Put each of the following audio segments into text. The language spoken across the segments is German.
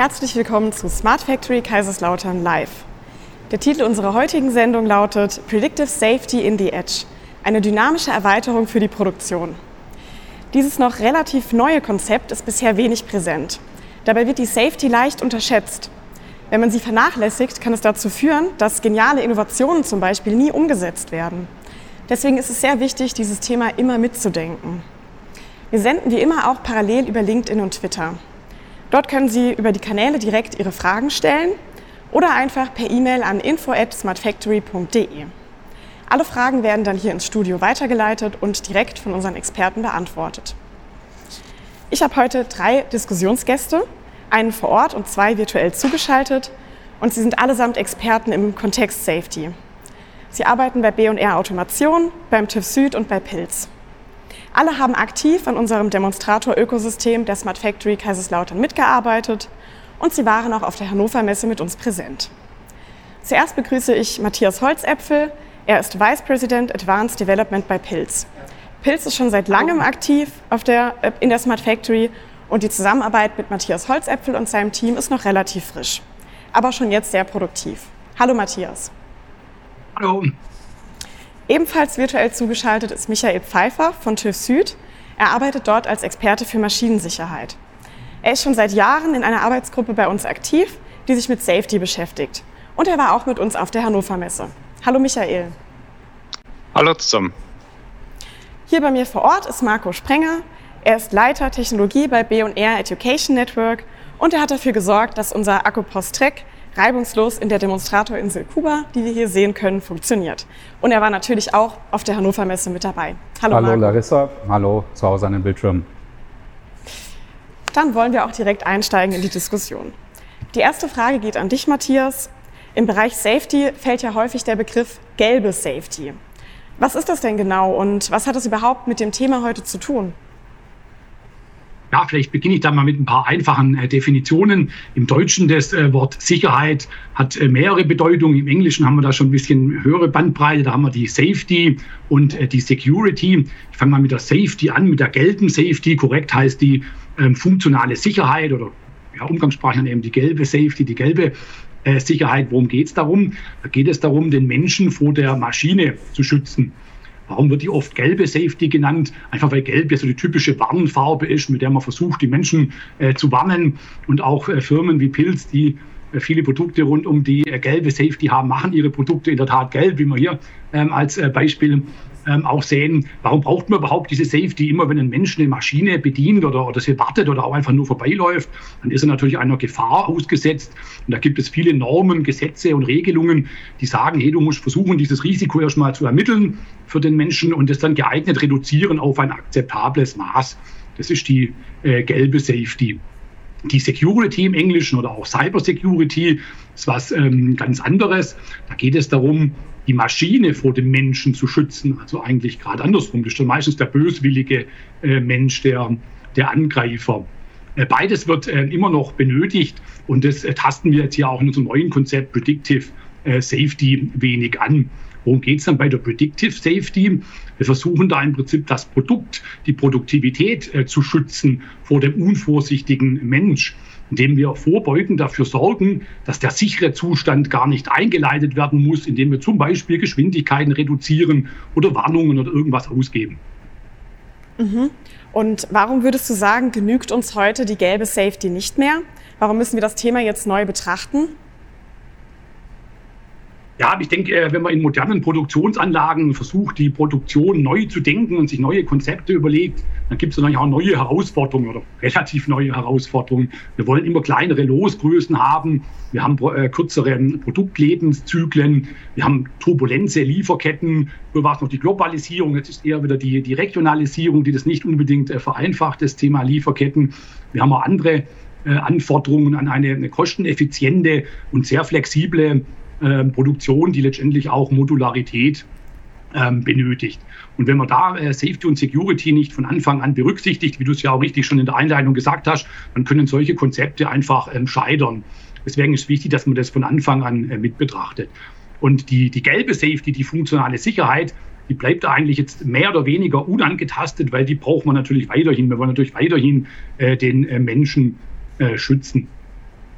Herzlich willkommen zu Smart Factory Kaiserslautern Live. Der Titel unserer heutigen Sendung lautet Predictive Safety in the Edge, eine dynamische Erweiterung für die Produktion. Dieses noch relativ neue Konzept ist bisher wenig präsent. Dabei wird die Safety leicht unterschätzt. Wenn man sie vernachlässigt, kann es dazu führen, dass geniale Innovationen zum Beispiel nie umgesetzt werden. Deswegen ist es sehr wichtig, dieses Thema immer mitzudenken. Wir senden wie immer auch parallel über LinkedIn und Twitter. Dort können Sie über die Kanäle direkt Ihre Fragen stellen oder einfach per E-Mail an info@smartfactory.de. Alle Fragen werden dann hier ins Studio weitergeleitet und direkt von unseren Experten beantwortet. Ich habe heute drei Diskussionsgäste, einen vor Ort und zwei virtuell zugeschaltet und sie sind allesamt Experten im Kontext Safety. Sie arbeiten bei B&R Automation, beim TÜV Süd und bei Pilz. Alle haben aktiv an unserem Demonstrator-Ökosystem der Smart Factory Kaiserslautern mitgearbeitet und sie waren auch auf der Hannover Messe mit uns präsent. Zuerst begrüße ich Matthias Holzäpfel. Er ist Vice President Advanced Development bei Pilz. Pilz ist schon seit langem aktiv der, äh, in der Smart Factory und die Zusammenarbeit mit Matthias Holzäpfel und seinem Team ist noch relativ frisch, aber schon jetzt sehr produktiv. Hallo Matthias. Hallo. Ebenfalls virtuell zugeschaltet ist Michael Pfeiffer von TÜV Süd. Er arbeitet dort als Experte für Maschinensicherheit. Er ist schon seit Jahren in einer Arbeitsgruppe bei uns aktiv, die sich mit Safety beschäftigt. Und er war auch mit uns auf der Hannover Messe. Hallo Michael. Hallo zusammen. Hier bei mir vor Ort ist Marco Sprenger. Er ist Leiter Technologie bei B&R Education Network und er hat dafür gesorgt, dass unser Akkupost Trek reibungslos in der Demonstratorinsel Kuba, die wir hier sehen können, funktioniert. Und er war natürlich auch auf der Hannover Messe mit dabei. Hallo, hallo Larissa, hallo zu Hause an den Bildschirm. Dann wollen wir auch direkt einsteigen in die Diskussion. Die erste Frage geht an dich, Matthias. Im Bereich Safety fällt ja häufig der Begriff gelbe Safety. Was ist das denn genau und was hat das überhaupt mit dem Thema heute zu tun? Ja, vielleicht beginne ich da mal mit ein paar einfachen äh, Definitionen. Im Deutschen das äh, Wort Sicherheit hat äh, mehrere Bedeutungen. Im Englischen haben wir da schon ein bisschen höhere Bandbreite. Da haben wir die Safety und äh, die Security. Ich fange mal mit der Safety an, mit der gelben Safety. Korrekt heißt die ähm, funktionale Sicherheit oder ja, umgangssprachlich eben die gelbe Safety, die gelbe äh, Sicherheit. Worum geht es darum? Da geht es darum, den Menschen vor der Maschine zu schützen. Warum wird die oft gelbe Safety genannt? Einfach weil gelb ja so die typische Warnfarbe ist, mit der man versucht, die Menschen äh, zu warnen. Und auch äh, Firmen wie Pilz, die äh, viele Produkte rund um die äh, gelbe Safety haben, machen ihre Produkte in der Tat gelb, wie wir hier ähm, als äh, Beispiel ähm, auch sehen, warum braucht man überhaupt diese Safety? Immer wenn ein Mensch eine Maschine bedient oder, oder sie wartet oder auch einfach nur vorbeiläuft, dann ist er natürlich einer Gefahr ausgesetzt. Und da gibt es viele Normen, Gesetze und Regelungen, die sagen, hey, du musst versuchen, dieses Risiko erstmal zu ermitteln für den Menschen und es dann geeignet reduzieren auf ein akzeptables Maß. Das ist die äh, gelbe Safety. Die Security im Englischen oder auch Cyber Security ist was ähm, ganz anderes. Da geht es darum, die Maschine vor dem Menschen zu schützen. Also eigentlich gerade andersrum. Das ist dann meistens der böswillige äh, Mensch, der, der Angreifer. Äh, beides wird äh, immer noch benötigt und das äh, tasten wir jetzt hier auch in unserem neuen Konzept Predictive äh, Safety wenig an. Worum geht es dann bei der Predictive Safety? Wir versuchen da im Prinzip das Produkt, die Produktivität äh, zu schützen vor dem unvorsichtigen Mensch indem wir vorbeugend dafür sorgen, dass der sichere Zustand gar nicht eingeleitet werden muss, indem wir zum Beispiel Geschwindigkeiten reduzieren oder Warnungen oder irgendwas ausgeben. Mhm. Und warum würdest du sagen, genügt uns heute die gelbe Safety nicht mehr? Warum müssen wir das Thema jetzt neu betrachten? Ja, ich denke, äh, wenn man in modernen Produktionsanlagen versucht, die Produktion neu zu denken und sich neue Konzepte überlegt, dann gibt es natürlich auch neue Herausforderungen oder relativ neue Herausforderungen. Wir wollen immer kleinere Losgrößen haben. Wir haben äh, kürzere Produktlebenszyklen. Wir haben Turbulenze, Lieferketten. Früher war es noch die Globalisierung. Jetzt ist eher wieder die, die Regionalisierung, die das nicht unbedingt äh, vereinfacht, das Thema Lieferketten. Wir haben auch andere Anforderungen an eine, eine kosteneffiziente und sehr flexible äh, Produktion, die letztendlich auch Modularität ähm, benötigt. Und wenn man da äh, Safety und Security nicht von Anfang an berücksichtigt, wie du es ja auch richtig schon in der Einleitung gesagt hast, dann können solche Konzepte einfach ähm, scheitern. Deswegen ist wichtig, dass man das von Anfang an äh, mit betrachtet. Und die, die gelbe Safety, die funktionale Sicherheit, die bleibt eigentlich jetzt mehr oder weniger unangetastet, weil die braucht man natürlich weiterhin. Wir wollen natürlich weiterhin äh, den äh, Menschen äh, schützen.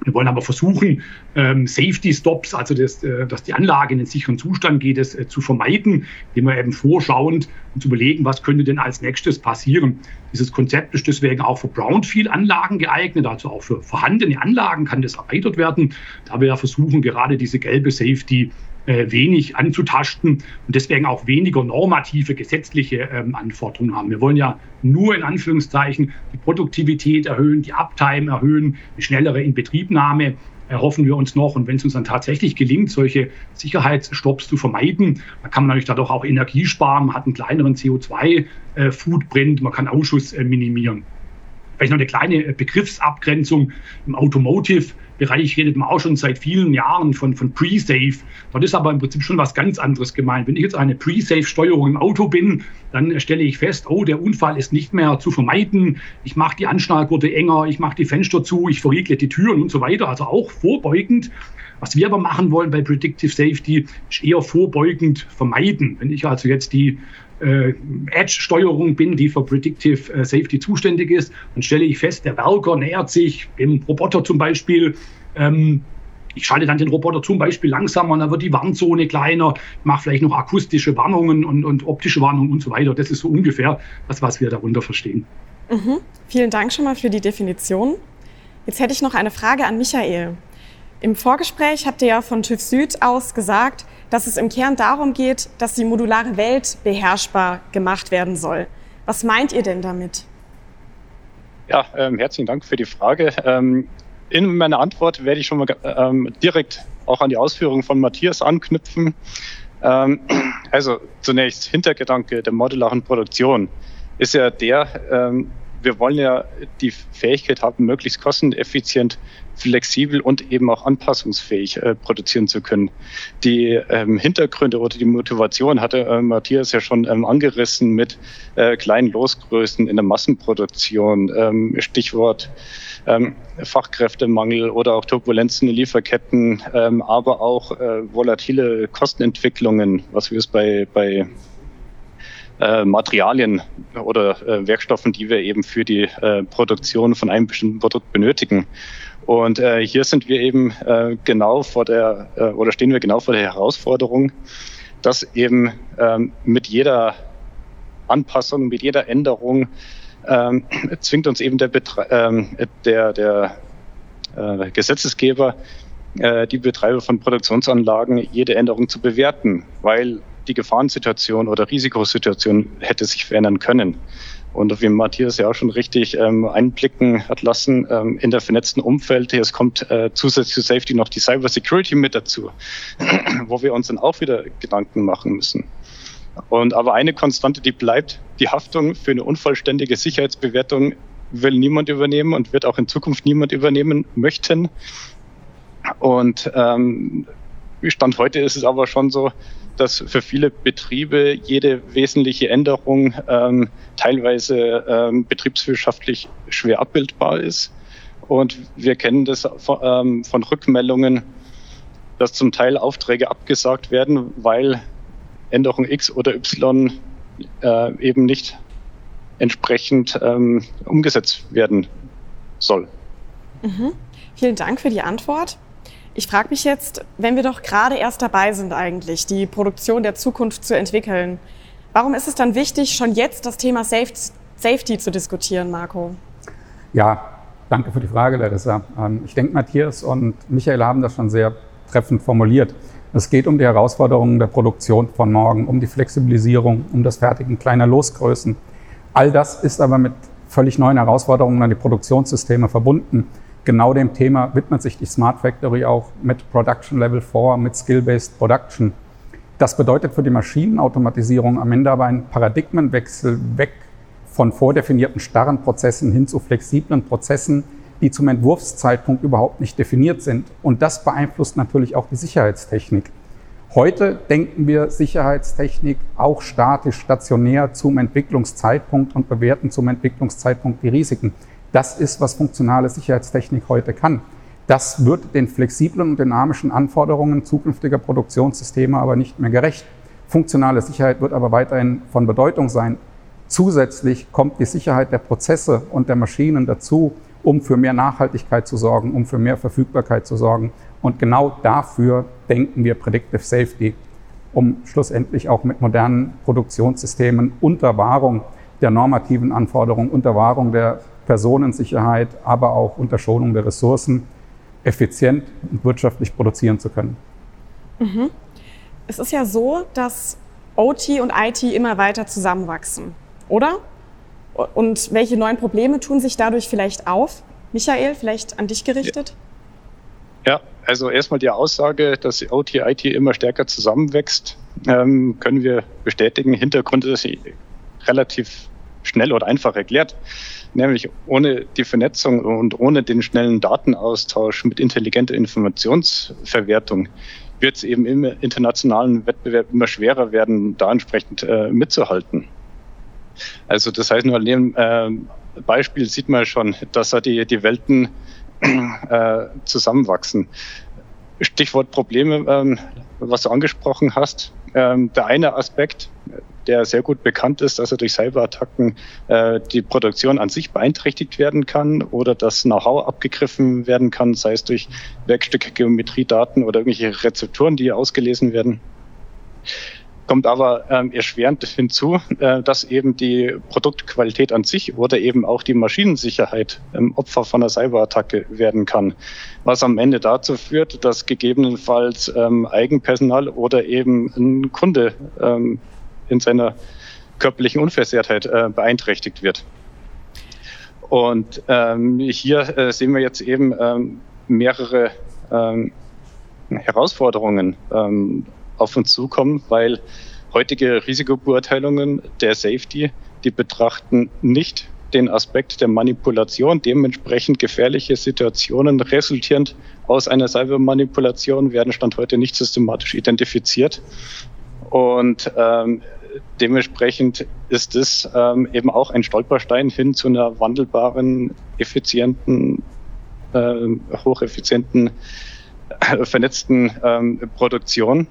Wir wollen aber versuchen, ähm, Safety Stops, also das, äh, dass die Anlage in den sicheren Zustand geht, das äh, zu vermeiden, indem wir eben vorschauend uns überlegen, was könnte denn als nächstes passieren. Dieses Konzept ist deswegen auch für Brownfield-Anlagen geeignet, also auch für vorhandene Anlagen kann das erweitert werden. Da wir ja versuchen, gerade diese gelbe Safety wenig anzutasten und deswegen auch weniger normative gesetzliche ähm, Anforderungen haben. Wir wollen ja nur in Anführungszeichen die Produktivität erhöhen, die Uptime erhöhen, eine schnellere Inbetriebnahme erhoffen wir uns noch. Und wenn es uns dann tatsächlich gelingt, solche Sicherheitsstopps zu vermeiden, dann kann man natürlich dadurch auch Energie sparen, man hat einen kleineren CO2-Footprint, äh, man kann Ausschuss äh, minimieren. Vielleicht noch eine kleine Begriffsabgrenzung. Im Automotive-Bereich redet man auch schon seit vielen Jahren von, von Pre-Safe. Dort ist aber im Prinzip schon was ganz anderes gemeint. Wenn ich jetzt eine Pre-Safe-Steuerung im Auto bin, dann stelle ich fest, oh, der Unfall ist nicht mehr zu vermeiden. Ich mache die Anschnallgurte enger, ich mache die Fenster zu, ich verriegle die Türen und so weiter. Also auch vorbeugend. Was wir aber machen wollen bei Predictive Safety, ist eher vorbeugend vermeiden. Wenn ich also jetzt die äh, Edge-Steuerung bin, die für Predictive äh, Safety zuständig ist, dann stelle ich fest, der Werker nähert sich im Roboter zum Beispiel. Ähm, ich schalte dann den Roboter zum Beispiel langsamer, dann wird die Warnzone kleiner, mache vielleicht noch akustische Warnungen und, und, optische Warnungen und so weiter. Das ist so ungefähr das, was wir darunter verstehen. Mhm. Vielen Dank schon mal für die Definition. Jetzt hätte ich noch eine Frage an Michael. Im Vorgespräch habt ihr ja von TÜV Süd aus gesagt, dass es im Kern darum geht, dass die modulare Welt beherrschbar gemacht werden soll. Was meint ihr denn damit? Ja, ähm, herzlichen Dank für die Frage. Ähm, in meiner Antwort werde ich schon mal ähm, direkt auch an die Ausführungen von Matthias anknüpfen. Ähm, also zunächst Hintergedanke der modularen Produktion ist ja der, ähm, wir wollen ja die Fähigkeit haben, möglichst kosteneffizient flexibel und eben auch anpassungsfähig äh, produzieren zu können. Die ähm, Hintergründe oder die Motivation hatte äh, Matthias ja schon ähm, angerissen mit äh, kleinen Losgrößen in der Massenproduktion. Ähm, Stichwort ähm, Fachkräftemangel oder auch Turbulenzen in Lieferketten, ähm, aber auch äh, volatile Kostenentwicklungen, was wir es bei, bei äh, Materialien oder äh, Werkstoffen, die wir eben für die Produktion von einem bestimmten Produkt benötigen. Und äh, hier sind wir eben äh, genau vor der, äh, oder stehen wir genau vor der Herausforderung, dass eben ähm, mit jeder Anpassung, mit jeder Änderung ähm, zwingt uns eben der, Betre ähm, der, der äh, Gesetzesgeber, äh, die Betreiber von Produktionsanlagen, jede Änderung zu bewerten, weil die Gefahrensituation oder Risikosituation hätte sich verändern können. Und wie Matthias ja auch schon richtig ähm, einblicken hat lassen, ähm, in der vernetzten Umfeld, es kommt äh, zusätzlich zu Safety noch die Cyber Security mit dazu, wo wir uns dann auch wieder Gedanken machen müssen. Und aber eine Konstante, die bleibt, die Haftung für eine unvollständige Sicherheitsbewertung will niemand übernehmen und wird auch in Zukunft niemand übernehmen möchten. Und ähm, Stand heute ist es aber schon so, dass für viele Betriebe jede wesentliche Änderung ähm, teilweise ähm, betriebswirtschaftlich schwer abbildbar ist. Und wir kennen das von, ähm, von Rückmeldungen, dass zum Teil Aufträge abgesagt werden, weil Änderung X oder Y äh, eben nicht entsprechend ähm, umgesetzt werden soll. Mhm. Vielen Dank für die Antwort. Ich frage mich jetzt, wenn wir doch gerade erst dabei sind eigentlich, die Produktion der Zukunft zu entwickeln, warum ist es dann wichtig, schon jetzt das Thema Safety zu diskutieren, Marco? Ja, danke für die Frage, Larissa. Ähm, ich denke, Matthias und Michael haben das schon sehr treffend formuliert. Es geht um die Herausforderungen der Produktion von morgen, um die Flexibilisierung, um das Fertigen kleiner Losgrößen. All das ist aber mit völlig neuen Herausforderungen an die Produktionssysteme verbunden genau dem Thema widmet sich die Smart Factory auch mit Production Level 4, mit Skill-Based Production. Das bedeutet für die Maschinenautomatisierung am Ende aber einen Paradigmenwechsel weg von vordefinierten starren Prozessen hin zu flexiblen Prozessen, die zum Entwurfszeitpunkt überhaupt nicht definiert sind. Und das beeinflusst natürlich auch die Sicherheitstechnik. Heute denken wir Sicherheitstechnik auch statisch, stationär zum Entwicklungszeitpunkt und bewerten zum Entwicklungszeitpunkt die Risiken. Das ist, was funktionale Sicherheitstechnik heute kann. Das wird den flexiblen und dynamischen Anforderungen zukünftiger Produktionssysteme aber nicht mehr gerecht. Funktionale Sicherheit wird aber weiterhin von Bedeutung sein. Zusätzlich kommt die Sicherheit der Prozesse und der Maschinen dazu um für mehr Nachhaltigkeit zu sorgen, um für mehr Verfügbarkeit zu sorgen. Und genau dafür denken wir Predictive Safety, um schlussendlich auch mit modernen Produktionssystemen unter Wahrung der normativen Anforderungen, unter Wahrung der Personensicherheit, aber auch unter Schonung der Ressourcen effizient und wirtschaftlich produzieren zu können. Mhm. Es ist ja so, dass OT und IT immer weiter zusammenwachsen, oder? Und welche neuen Probleme tun sich dadurch vielleicht auf? Michael, vielleicht an dich gerichtet? Ja, also erstmal die Aussage, dass OT, IT immer stärker zusammenwächst, ähm, können wir bestätigen. Hintergrund ist relativ schnell oder einfach erklärt. Nämlich ohne die Vernetzung und ohne den schnellen Datenaustausch mit intelligenter Informationsverwertung wird es eben im internationalen Wettbewerb immer schwerer werden, da entsprechend äh, mitzuhalten. Also das heißt, nur an dem äh, Beispiel sieht man schon, dass da die, die Welten äh, zusammenwachsen. Stichwort Probleme, ähm, was du angesprochen hast. Ähm, der eine Aspekt, der sehr gut bekannt ist, dass er durch Cyberattacken äh, die Produktion an sich beeinträchtigt werden kann oder das Know-how abgegriffen werden kann, sei es durch Werkstücke, Geometriedaten oder irgendwelche Rezepturen, die ausgelesen werden. Kommt aber ähm, erschwerend hinzu, äh, dass eben die Produktqualität an sich oder eben auch die Maschinensicherheit ähm, Opfer von einer Cyberattacke werden kann. Was am Ende dazu führt, dass gegebenenfalls ähm, Eigenpersonal oder eben ein Kunde ähm, in seiner körperlichen Unversehrtheit äh, beeinträchtigt wird. Und ähm, hier äh, sehen wir jetzt eben ähm, mehrere ähm, Herausforderungen ähm, auf uns zukommen, weil heutige Risikobeurteilungen der Safety, die betrachten nicht den Aspekt der Manipulation, dementsprechend gefährliche Situationen resultierend aus einer Cybermanipulation werden Stand heute nicht systematisch identifiziert. Und ähm, dementsprechend ist es ähm, eben auch ein Stolperstein hin zu einer wandelbaren, effizienten, äh, hocheffizienten, äh, vernetzten ähm, Produktion.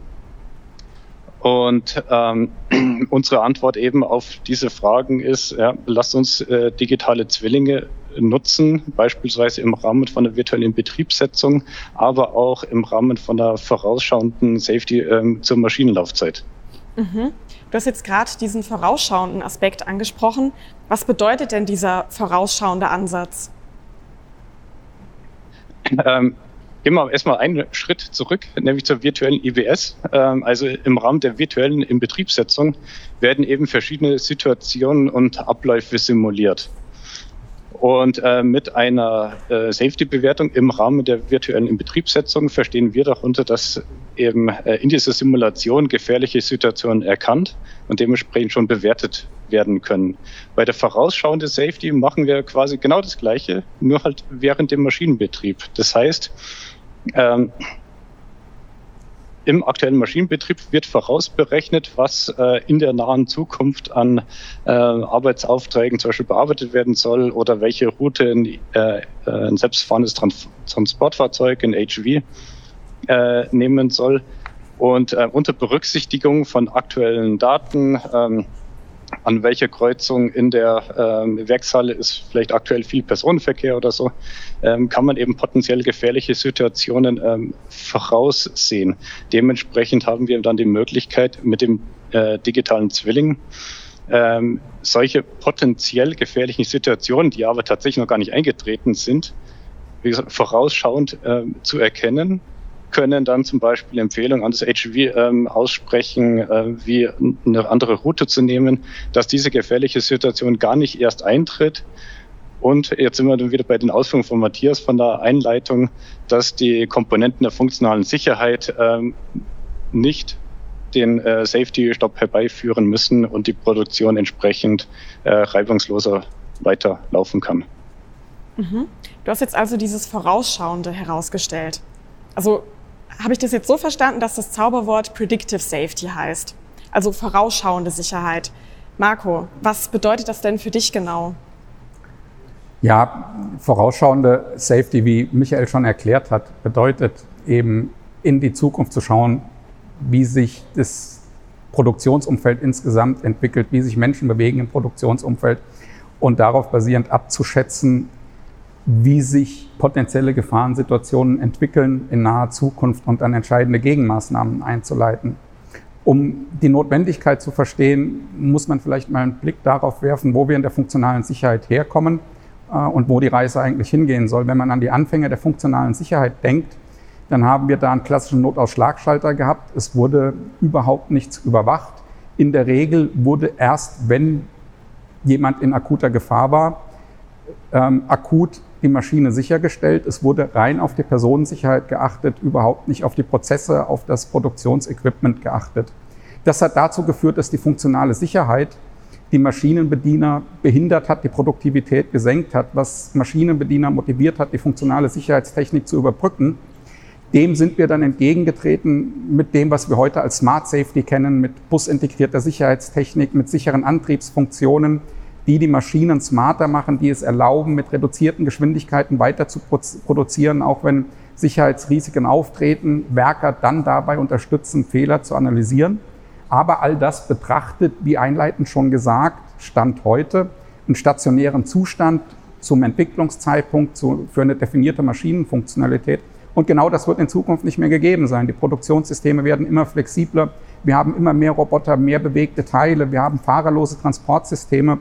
Und ähm, unsere Antwort eben auf diese Fragen ist, ja, lasst uns äh, digitale Zwillinge nutzen, beispielsweise im Rahmen von der virtuellen Betriebssetzung, aber auch im Rahmen von der vorausschauenden Safety ähm, zur Maschinenlaufzeit. Mhm. Du hast jetzt gerade diesen vorausschauenden Aspekt angesprochen. Was bedeutet denn dieser vorausschauende Ansatz? Ähm, gehen wir erstmal einen Schritt zurück, nämlich zur virtuellen IBS. Ähm, also im Rahmen der virtuellen Inbetriebssetzung werden eben verschiedene Situationen und Abläufe simuliert. Und äh, mit einer äh, Safety-Bewertung im Rahmen der virtuellen Inbetriebssetzung verstehen wir darunter, dass eben äh, in dieser Simulation gefährliche Situationen erkannt und dementsprechend schon bewertet werden können. Bei der vorausschauenden Safety machen wir quasi genau das Gleiche, nur halt während dem Maschinenbetrieb. Das heißt, ähm, im aktuellen Maschinenbetrieb wird vorausberechnet, was äh, in der nahen Zukunft an äh, Arbeitsaufträgen zum Beispiel bearbeitet werden soll oder welche Route ein, äh, ein selbstfahrendes Trans Transportfahrzeug, in HV, äh, nehmen soll. Und äh, unter Berücksichtigung von aktuellen Daten, ähm, an welcher Kreuzung in der ähm, Werkshalle ist vielleicht aktuell viel Personenverkehr oder so, ähm, kann man eben potenziell gefährliche Situationen ähm, voraussehen. Dementsprechend haben wir dann die Möglichkeit mit dem äh, digitalen Zwilling ähm, solche potenziell gefährlichen Situationen, die aber tatsächlich noch gar nicht eingetreten sind, wie gesagt, vorausschauend äh, zu erkennen können dann zum Beispiel Empfehlungen an das HV ähm, aussprechen, äh, wie eine andere Route zu nehmen, dass diese gefährliche Situation gar nicht erst eintritt. Und jetzt sind wir dann wieder bei den Ausführungen von Matthias von der Einleitung, dass die Komponenten der funktionalen Sicherheit ähm, nicht den äh, Safety-Stopp herbeiführen müssen und die Produktion entsprechend äh, reibungsloser weiterlaufen kann. Mhm. Du hast jetzt also dieses Vorausschauende herausgestellt. Also habe ich das jetzt so verstanden, dass das Zauberwort Predictive Safety heißt? Also vorausschauende Sicherheit. Marco, was bedeutet das denn für dich genau? Ja, vorausschauende Safety, wie Michael schon erklärt hat, bedeutet eben in die Zukunft zu schauen, wie sich das Produktionsumfeld insgesamt entwickelt, wie sich Menschen bewegen im Produktionsumfeld und darauf basierend abzuschätzen, wie sich potenzielle Gefahrensituationen entwickeln in naher Zukunft und dann entscheidende Gegenmaßnahmen einzuleiten. Um die Notwendigkeit zu verstehen, muss man vielleicht mal einen Blick darauf werfen, wo wir in der funktionalen Sicherheit herkommen äh, und wo die Reise eigentlich hingehen soll. Wenn man an die Anfänge der funktionalen Sicherheit denkt, dann haben wir da einen klassischen Notausschlagschalter gehabt. Es wurde überhaupt nichts überwacht. In der Regel wurde erst, wenn jemand in akuter Gefahr war, ähm, akut die Maschine sichergestellt. Es wurde rein auf die Personensicherheit geachtet, überhaupt nicht auf die Prozesse, auf das Produktionsequipment geachtet. Das hat dazu geführt, dass die funktionale Sicherheit die Maschinenbediener behindert hat, die Produktivität gesenkt hat, was Maschinenbediener motiviert hat, die funktionale Sicherheitstechnik zu überbrücken dem sind wir dann entgegengetreten mit dem, was wir heute als Smart Safety kennen, mit busintegrierter Sicherheitstechnik, mit sicheren Antriebsfunktionen, die die Maschinen smarter machen, die es erlauben, mit reduzierten Geschwindigkeiten weiter zu produzieren, auch wenn Sicherheitsrisiken auftreten, Werker dann dabei unterstützen, Fehler zu analysieren. Aber all das betrachtet, wie einleitend schon gesagt, Stand heute, einen stationären Zustand zum Entwicklungszeitpunkt für eine definierte Maschinenfunktionalität und genau das wird in Zukunft nicht mehr gegeben sein. Die Produktionssysteme werden immer flexibler. Wir haben immer mehr Roboter, mehr bewegte Teile. Wir haben fahrerlose Transportsysteme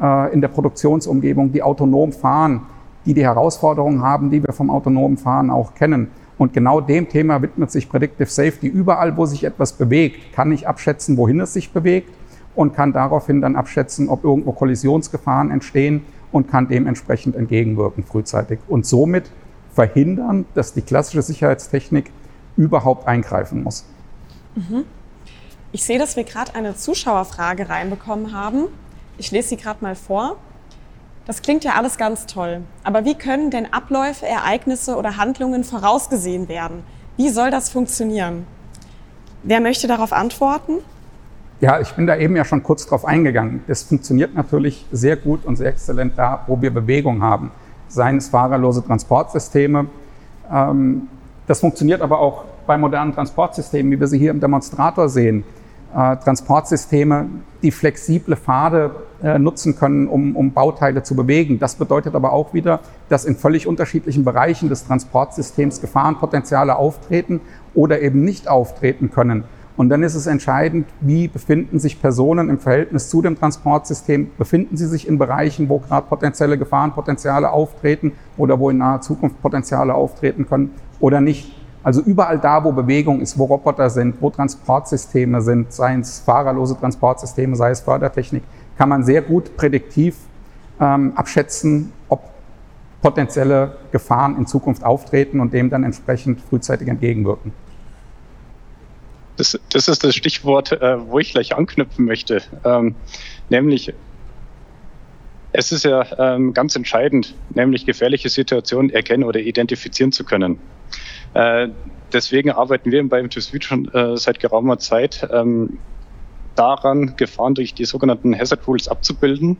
äh, in der Produktionsumgebung, die autonom fahren, die die Herausforderungen haben, die wir vom autonomen Fahren auch kennen. Und genau dem Thema widmet sich Predictive Safety. Überall, wo sich etwas bewegt, kann ich abschätzen, wohin es sich bewegt und kann daraufhin dann abschätzen, ob irgendwo Kollisionsgefahren entstehen und kann dementsprechend entgegenwirken frühzeitig. Und somit verhindern, dass die klassische Sicherheitstechnik überhaupt eingreifen muss. Mhm. Ich sehe, dass wir gerade eine Zuschauerfrage reinbekommen haben. Ich lese sie gerade mal vor. Das klingt ja alles ganz toll. Aber wie können denn Abläufe, Ereignisse oder Handlungen vorausgesehen werden? Wie soll das funktionieren? Wer möchte darauf antworten? Ja, ich bin da eben ja schon kurz drauf eingegangen. Das funktioniert natürlich sehr gut und sehr exzellent da, wo wir Bewegung haben seien es fahrerlose Transportsysteme. Ähm, das funktioniert aber auch bei modernen Transportsystemen, wie wir sie hier im Demonstrator sehen. Äh, Transportsysteme, die flexible Pfade äh, nutzen können, um, um Bauteile zu bewegen. Das bedeutet aber auch wieder, dass in völlig unterschiedlichen Bereichen des Transportsystems Gefahrenpotenziale auftreten oder eben nicht auftreten können. Und dann ist es entscheidend, wie befinden sich Personen im Verhältnis zu dem Transportsystem? Befinden sie sich in Bereichen, wo gerade potenzielle Gefahrenpotenziale auftreten oder wo in naher Zukunft Potenziale auftreten können oder nicht? Also überall da, wo Bewegung ist, wo Roboter sind, wo Transportsysteme sind, seien es fahrerlose Transportsysteme, sei es Fördertechnik, kann man sehr gut prädiktiv ähm, abschätzen, ob potenzielle Gefahren in Zukunft auftreten und dem dann entsprechend frühzeitig entgegenwirken. Das, das ist das Stichwort, äh, wo ich gleich anknüpfen möchte. Ähm, nämlich, es ist ja ähm, ganz entscheidend, nämlich gefährliche Situationen erkennen oder identifizieren zu können. Äh, deswegen arbeiten wir beim TÜV schon äh, seit geraumer Zeit ähm, daran, Gefahren durch die sogenannten Hazard Rules abzubilden.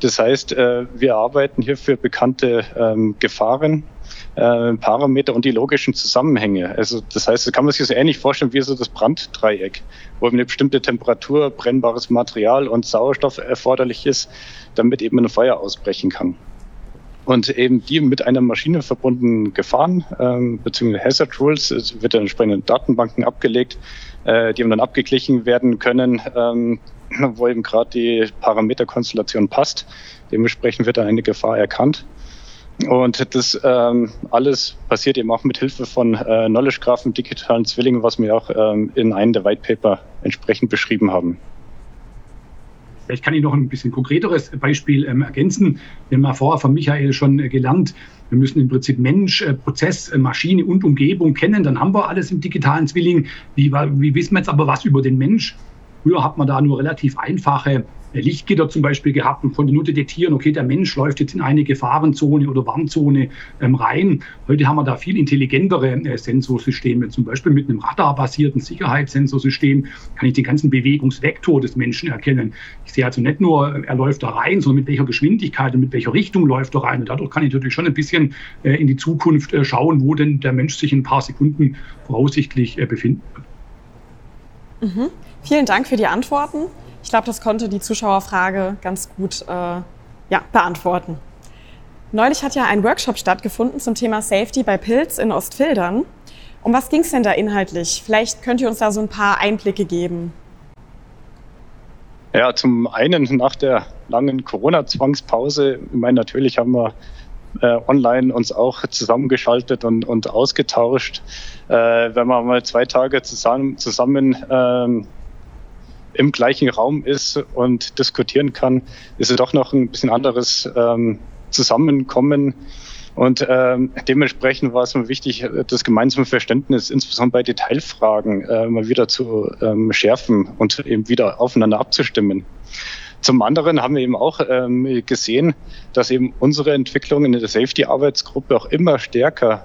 Das heißt, äh, wir arbeiten hier für bekannte ähm, Gefahren Parameter und die logischen Zusammenhänge. Also das heißt, das kann man sich so ähnlich vorstellen wie so das Branddreieck, wo eine bestimmte Temperatur, brennbares Material und Sauerstoff erforderlich ist, damit eben ein Feuer ausbrechen kann. Und eben die mit einer Maschine verbundenen Gefahren ähm, bzw. Hazard Rules es wird dann entsprechende Datenbanken abgelegt, äh, die dann abgeglichen werden können, ähm, wo eben gerade die Parameterkonstellation passt. Dementsprechend wird dann eine Gefahr erkannt. Und das ähm, alles passiert eben auch mit Hilfe von äh, Knowledge Graphen, digitalen Zwillingen, was wir auch ähm, in einem der White Paper entsprechend beschrieben haben. Vielleicht kann ich noch ein bisschen konkreteres Beispiel ähm, ergänzen. Wir haben ja vorher von Michael schon äh, gelernt, wir müssen im Prinzip Mensch, äh, Prozess, äh, Maschine und Umgebung kennen. Dann haben wir alles im digitalen Zwilling. Wie, wie wissen wir jetzt aber was über den Mensch? Früher hat man da nur relativ einfache Lichtgitter zum Beispiel gehabt und konnte nur detektieren, okay, der Mensch läuft jetzt in eine Gefahrenzone oder Warnzone ähm, rein. Heute haben wir da viel intelligentere äh, Sensorsysteme, zum Beispiel mit einem radarbasierten Sicherheitssensorsystem kann ich den ganzen Bewegungsvektor des Menschen erkennen. Ich sehe also nicht nur, er läuft da rein, sondern mit welcher Geschwindigkeit und mit welcher Richtung läuft er rein. Und dadurch kann ich natürlich schon ein bisschen äh, in die Zukunft äh, schauen, wo denn der Mensch sich in ein paar Sekunden voraussichtlich äh, befinden wird. Mhm. Vielen Dank für die Antworten. Ich glaube, das konnte die Zuschauerfrage ganz gut äh, ja, beantworten. Neulich hat ja ein Workshop stattgefunden zum Thema Safety bei Pilz in Ostfildern. Um was ging es denn da inhaltlich? Vielleicht könnt ihr uns da so ein paar Einblicke geben. Ja, zum einen nach der langen Corona-Zwangspause, ich meine, natürlich haben wir äh, online uns auch zusammengeschaltet und, und ausgetauscht. Äh, wenn man mal zwei Tage zusammen, zusammen ähm, im gleichen Raum ist und diskutieren kann, ist es doch noch ein bisschen anderes ähm, Zusammenkommen. Und ähm, dementsprechend war es mir wichtig, das gemeinsame Verständnis, insbesondere bei Detailfragen, äh, mal wieder zu ähm, schärfen und eben wieder aufeinander abzustimmen. Zum anderen haben wir eben auch ähm, gesehen, dass eben unsere Entwicklung in der Safety-Arbeitsgruppe auch immer stärker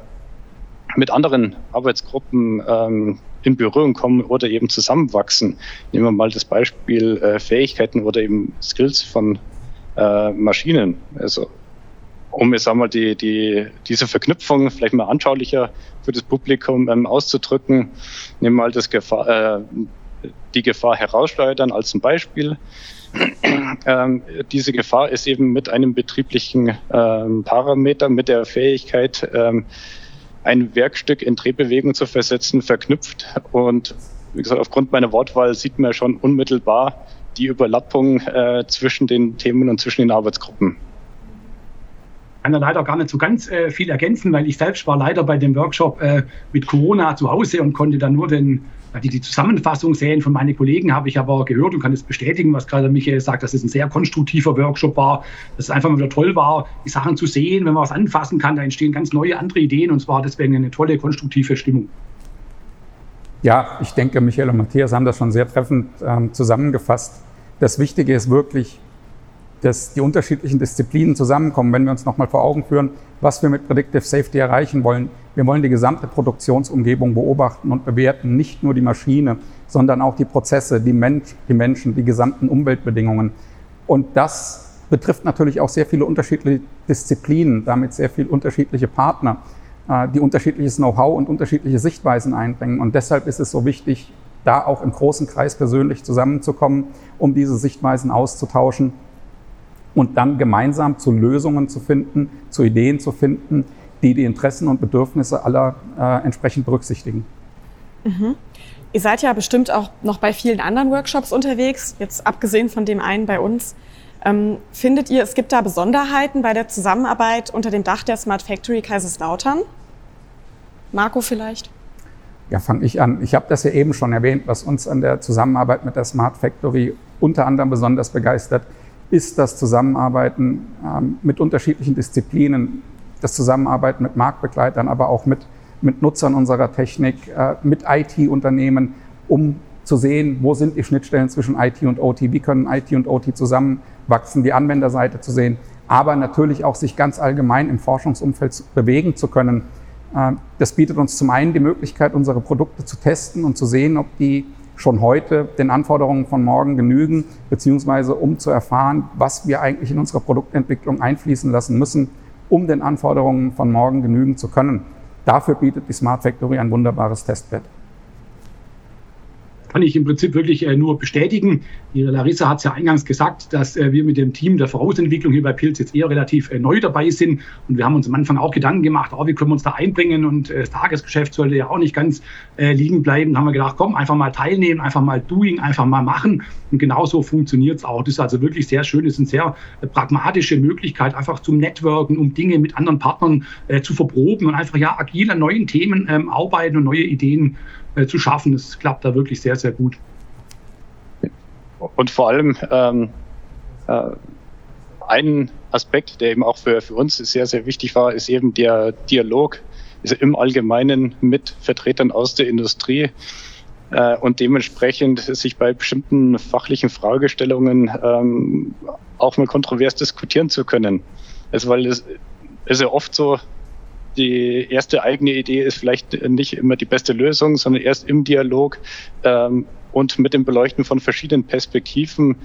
mit anderen Arbeitsgruppen ähm, in Berührung kommen oder eben zusammenwachsen. Nehmen wir mal das Beispiel äh, Fähigkeiten oder eben Skills von äh, Maschinen. Also um jetzt einmal die, die, diese Verknüpfung vielleicht mal anschaulicher für das Publikum ähm, auszudrücken, nehmen wir mal das Gefahr, äh, die Gefahr herausschleudern als ein Beispiel. Ähm, diese Gefahr ist eben mit einem betrieblichen ähm, Parameter, mit der Fähigkeit, ähm, ein Werkstück in Drehbewegung zu versetzen, verknüpft. Und wie gesagt, aufgrund meiner Wortwahl sieht man schon unmittelbar die Überlappung äh, zwischen den Themen und zwischen den Arbeitsgruppen kann da leider gar nicht so ganz äh, viel ergänzen, weil ich selbst war leider bei dem Workshop äh, mit Corona zu Hause und konnte dann nur den, die, die Zusammenfassung sehen von meinen Kollegen, habe ich aber gehört und kann es bestätigen, was gerade Michael sagt, dass es ein sehr konstruktiver Workshop war, dass es einfach mal wieder toll war, die Sachen zu sehen, wenn man was anfassen kann, da entstehen ganz neue andere Ideen und zwar deswegen eine tolle, konstruktive Stimmung. Ja, ich denke, Michael und Matthias haben das schon sehr treffend ähm, zusammengefasst. Das Wichtige ist wirklich, dass die unterschiedlichen Disziplinen zusammenkommen, wenn wir uns nochmal vor Augen führen, was wir mit Predictive Safety erreichen wollen. Wir wollen die gesamte Produktionsumgebung beobachten und bewerten, nicht nur die Maschine, sondern auch die Prozesse, die, Mensch, die Menschen, die gesamten Umweltbedingungen. Und das betrifft natürlich auch sehr viele unterschiedliche Disziplinen, damit sehr viele unterschiedliche Partner, äh, die unterschiedliches Know-how und unterschiedliche Sichtweisen einbringen. Und deshalb ist es so wichtig, da auch im großen Kreis persönlich zusammenzukommen, um diese Sichtweisen auszutauschen und dann gemeinsam zu Lösungen zu finden, zu Ideen zu finden, die die Interessen und Bedürfnisse aller äh, entsprechend berücksichtigen. Mhm. Ihr seid ja bestimmt auch noch bei vielen anderen Workshops unterwegs, jetzt abgesehen von dem einen bei uns. Ähm, findet ihr, es gibt da Besonderheiten bei der Zusammenarbeit unter dem Dach der Smart Factory Kaiserslautern? Marco vielleicht? Ja, fange ich an. Ich habe das ja eben schon erwähnt, was uns an der Zusammenarbeit mit der Smart Factory unter anderem besonders begeistert, ist das Zusammenarbeiten ähm, mit unterschiedlichen Disziplinen, das Zusammenarbeiten mit Marktbegleitern, aber auch mit, mit Nutzern unserer Technik, äh, mit IT-Unternehmen, um zu sehen, wo sind die Schnittstellen zwischen IT und OT, wie können IT und OT zusammenwachsen, die Anwenderseite zu sehen, aber natürlich auch sich ganz allgemein im Forschungsumfeld bewegen zu können. Äh, das bietet uns zum einen die Möglichkeit, unsere Produkte zu testen und zu sehen, ob die schon heute den Anforderungen von morgen genügen, beziehungsweise um zu erfahren, was wir eigentlich in unsere Produktentwicklung einfließen lassen müssen, um den Anforderungen von morgen genügen zu können. Dafür bietet die Smart Factory ein wunderbares Testbed kann ich im Prinzip wirklich äh, nur bestätigen. Die Larissa hat es ja eingangs gesagt, dass äh, wir mit dem Team der Vorausentwicklung hier bei Pilz jetzt eher relativ äh, neu dabei sind. Und wir haben uns am Anfang auch Gedanken gemacht, oh, wie können wir uns da einbringen und das Tagesgeschäft sollte ja auch nicht ganz liegen bleiben. Da haben wir gedacht, komm, einfach mal teilnehmen, einfach mal doing, einfach mal machen. Und genauso funktioniert es auch. Das ist also wirklich sehr schön. Das ist eine sehr pragmatische Möglichkeit, einfach zum Networken, um Dinge mit anderen Partnern zu verproben und einfach ja agil an neuen Themen ähm, arbeiten und neue Ideen äh, zu schaffen. Es klappt da wirklich sehr, sehr gut. Und vor allem ähm, äh, ein Aspekt, der eben auch für, für uns sehr, sehr wichtig war, ist eben der Dialog also im Allgemeinen mit Vertretern aus der Industrie äh, und dementsprechend sich bei bestimmten fachlichen Fragestellungen ähm, auch mal kontrovers diskutieren zu können. Also weil es ist ja oft so, die erste eigene Idee ist vielleicht nicht immer die beste Lösung, sondern erst im Dialog ähm, und mit dem Beleuchten von verschiedenen Perspektiven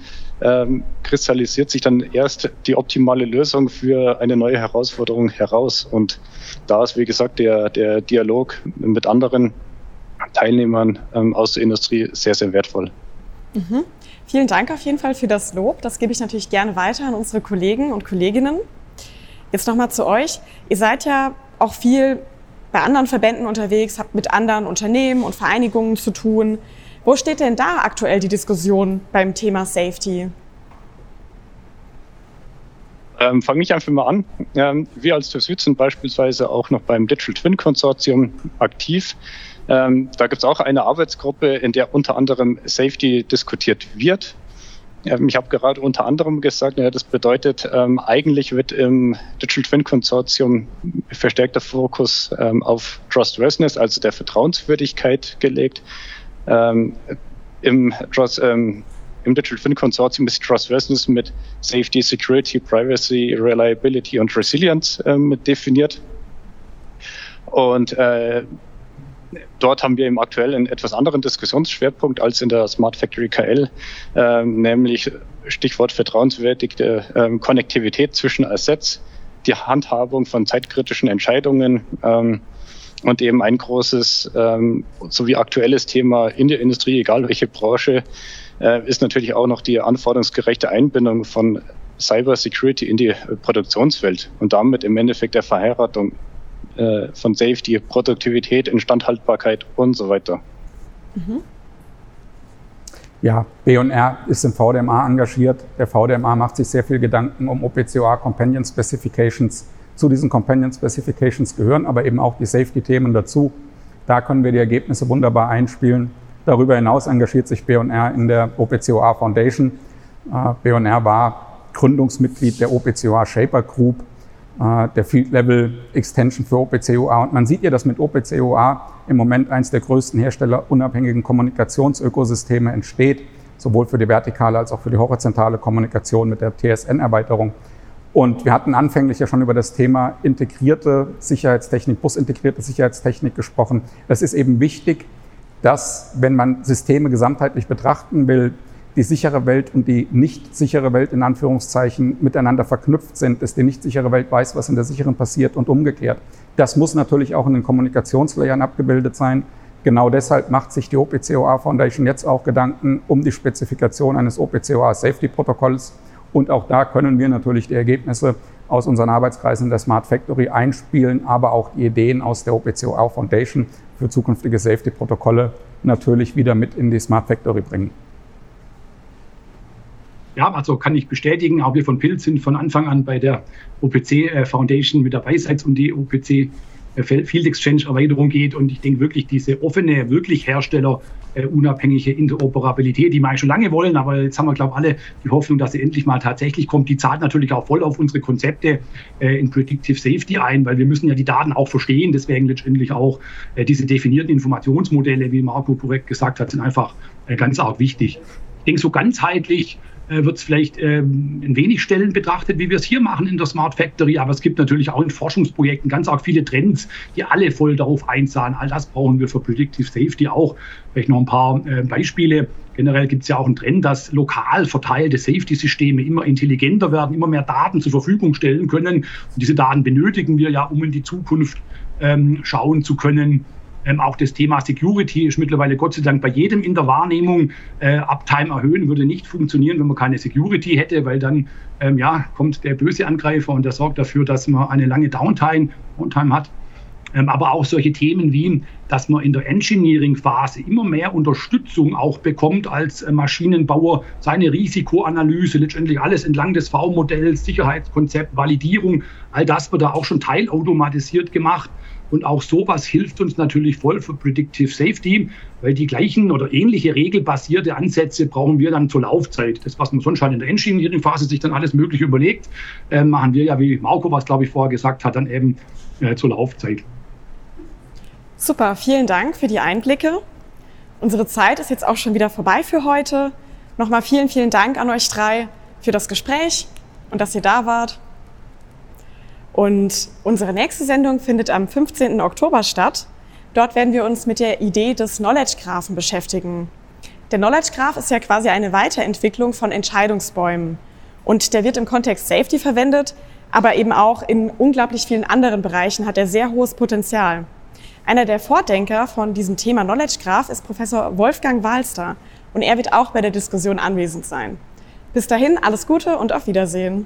ähm, kristallisiert sich dann erst die optimale Lösung für eine neue Herausforderung heraus. Und da ist, wie gesagt, der, der Dialog mit anderen Teilnehmern ähm, aus der Industrie sehr, sehr wertvoll. Mhm. Vielen Dank auf jeden Fall für das Lob. Das gebe ich natürlich gerne weiter an unsere Kollegen und Kolleginnen. Jetzt nochmal zu euch. Ihr seid ja auch viel bei anderen Verbänden unterwegs, habt mit anderen Unternehmen und Vereinigungen zu tun. Wo steht denn da aktuell die Diskussion beim Thema Safety? Ähm, Fange ich einfach mal an. Ähm, wir als TÜV Süd sind beispielsweise auch noch beim Digital Twin Konsortium aktiv. Ähm, da gibt es auch eine Arbeitsgruppe, in der unter anderem Safety diskutiert wird. Ähm, ich habe gerade unter anderem gesagt, ja, das bedeutet, ähm, eigentlich wird im Digital Twin Konsortium verstärkter Fokus ähm, auf Trustworthiness, also der Vertrauenswürdigkeit gelegt. Ähm, Im Trust, ähm, im Digital Twin Konsortium ist Trustworthiness mit Safety, Security, Privacy, Reliability und Resilience ähm, definiert. Und äh, dort haben wir im aktuell einen etwas anderen Diskussionsschwerpunkt als in der Smart Factory KL, äh, nämlich Stichwort vertrauenswürdige äh, Konnektivität zwischen Assets, die Handhabung von zeitkritischen Entscheidungen ähm, und eben ein großes ähm, sowie aktuelles Thema in der Industrie, egal welche Branche, äh, ist natürlich auch noch die anforderungsgerechte Einbindung von Cyber Security in die Produktionswelt und damit im Endeffekt der Verheiratung äh, von Safety, Produktivität, Instandhaltbarkeit und so weiter. Mhm. Ja, B&R ist im VDMA engagiert. Der VDMA macht sich sehr viel Gedanken um OPCOA Companion Specifications. Zu diesen Companion Specifications gehören aber eben auch die Safety-Themen dazu. Da können wir die Ergebnisse wunderbar einspielen. Darüber hinaus engagiert sich B&R in der OPCOA Foundation. Äh, B&R war Gründungsmitglied der OPCOA Shaper Group, der Field Level Extension für OPCOA. Und man sieht ja, dass mit OPCOA im Moment eines der größten Hersteller unabhängigen Kommunikationsökosysteme entsteht, sowohl für die vertikale als auch für die horizontale Kommunikation mit der TSN-Erweiterung. Und wir hatten anfänglich ja schon über das Thema integrierte Sicherheitstechnik, busintegrierte Sicherheitstechnik gesprochen. Es ist eben wichtig, dass, wenn man Systeme gesamtheitlich betrachten will, die sichere Welt und die nicht sichere Welt in Anführungszeichen miteinander verknüpft sind, dass die nicht sichere Welt weiß, was in der sicheren passiert und umgekehrt. Das muss natürlich auch in den Kommunikationslayern abgebildet sein. Genau deshalb macht sich die OPCOA Foundation jetzt auch Gedanken um die Spezifikation eines OPCOA Safety Protokolls. Und auch da können wir natürlich die Ergebnisse aus unseren Arbeitskreisen der Smart Factory einspielen, aber auch die Ideen aus der OPCOA Foundation für zukünftige Safety-Protokolle natürlich wieder mit in die Smart Factory bringen. Ja, also kann ich bestätigen, auch wir von Pilz sind von Anfang an bei der OPC äh, Foundation mit dabei, seit es um die OPC äh, Field Exchange Erweiterung geht. Und ich denke wirklich, diese offene, wirklich Hersteller äh, Interoperabilität, die wir schon lange wollen, aber jetzt haben wir, glaube ich, alle die Hoffnung, dass sie endlich mal tatsächlich kommt. Die zahlt natürlich auch voll auf unsere Konzepte in Predictive Safety ein, weil wir müssen ja die Daten auch verstehen. Deswegen letztendlich auch diese definierten Informationsmodelle, wie Marco korrekt gesagt hat, sind einfach ganz arg wichtig. Ich denke, so ganzheitlich wird es vielleicht ähm, in wenig Stellen betrachtet, wie wir es hier machen in der Smart Factory. Aber es gibt natürlich auch in Forschungsprojekten ganz arg viele Trends, die alle voll darauf einzahlen. All das brauchen wir für Predictive Safety auch. Vielleicht noch ein paar äh, Beispiele. Generell gibt es ja auch einen Trend, dass lokal verteilte Safety-Systeme immer intelligenter werden, immer mehr Daten zur Verfügung stellen können. Und diese Daten benötigen wir ja, um in die Zukunft ähm, schauen zu können. Ähm, auch das Thema Security ist mittlerweile Gott sei Dank bei jedem in der Wahrnehmung. Äh, Uptime erhöhen würde nicht funktionieren, wenn man keine Security hätte, weil dann ähm, ja, kommt der böse Angreifer und der sorgt dafür, dass man eine lange Downtime, Downtime hat. Ähm, aber auch solche Themen wie, dass man in der Engineering-Phase immer mehr Unterstützung auch bekommt als äh, Maschinenbauer, seine Risikoanalyse, letztendlich alles entlang des V-Modells, Sicherheitskonzept, Validierung, all das wird da auch schon teilautomatisiert gemacht. Und auch sowas hilft uns natürlich voll für Predictive Safety, weil die gleichen oder ähnliche regelbasierte Ansätze brauchen wir dann zur Laufzeit. Das, was man sonst halt in der Engineering-Phase sich dann alles Mögliche überlegt, äh, machen wir ja, wie Marco was, glaube ich, vorher gesagt hat, dann eben äh, zur Laufzeit. Super, vielen Dank für die Einblicke. Unsere Zeit ist jetzt auch schon wieder vorbei für heute. Nochmal vielen, vielen Dank an euch drei für das Gespräch und dass ihr da wart. Und unsere nächste Sendung findet am 15. Oktober statt. Dort werden wir uns mit der Idee des Knowledge Graphen beschäftigen. Der Knowledge Graph ist ja quasi eine Weiterentwicklung von Entscheidungsbäumen. Und der wird im Kontext Safety verwendet, aber eben auch in unglaublich vielen anderen Bereichen hat er sehr hohes Potenzial. Einer der Vordenker von diesem Thema Knowledge Graph ist Professor Wolfgang Walster und er wird auch bei der Diskussion anwesend sein. Bis dahin alles Gute und auf Wiedersehen.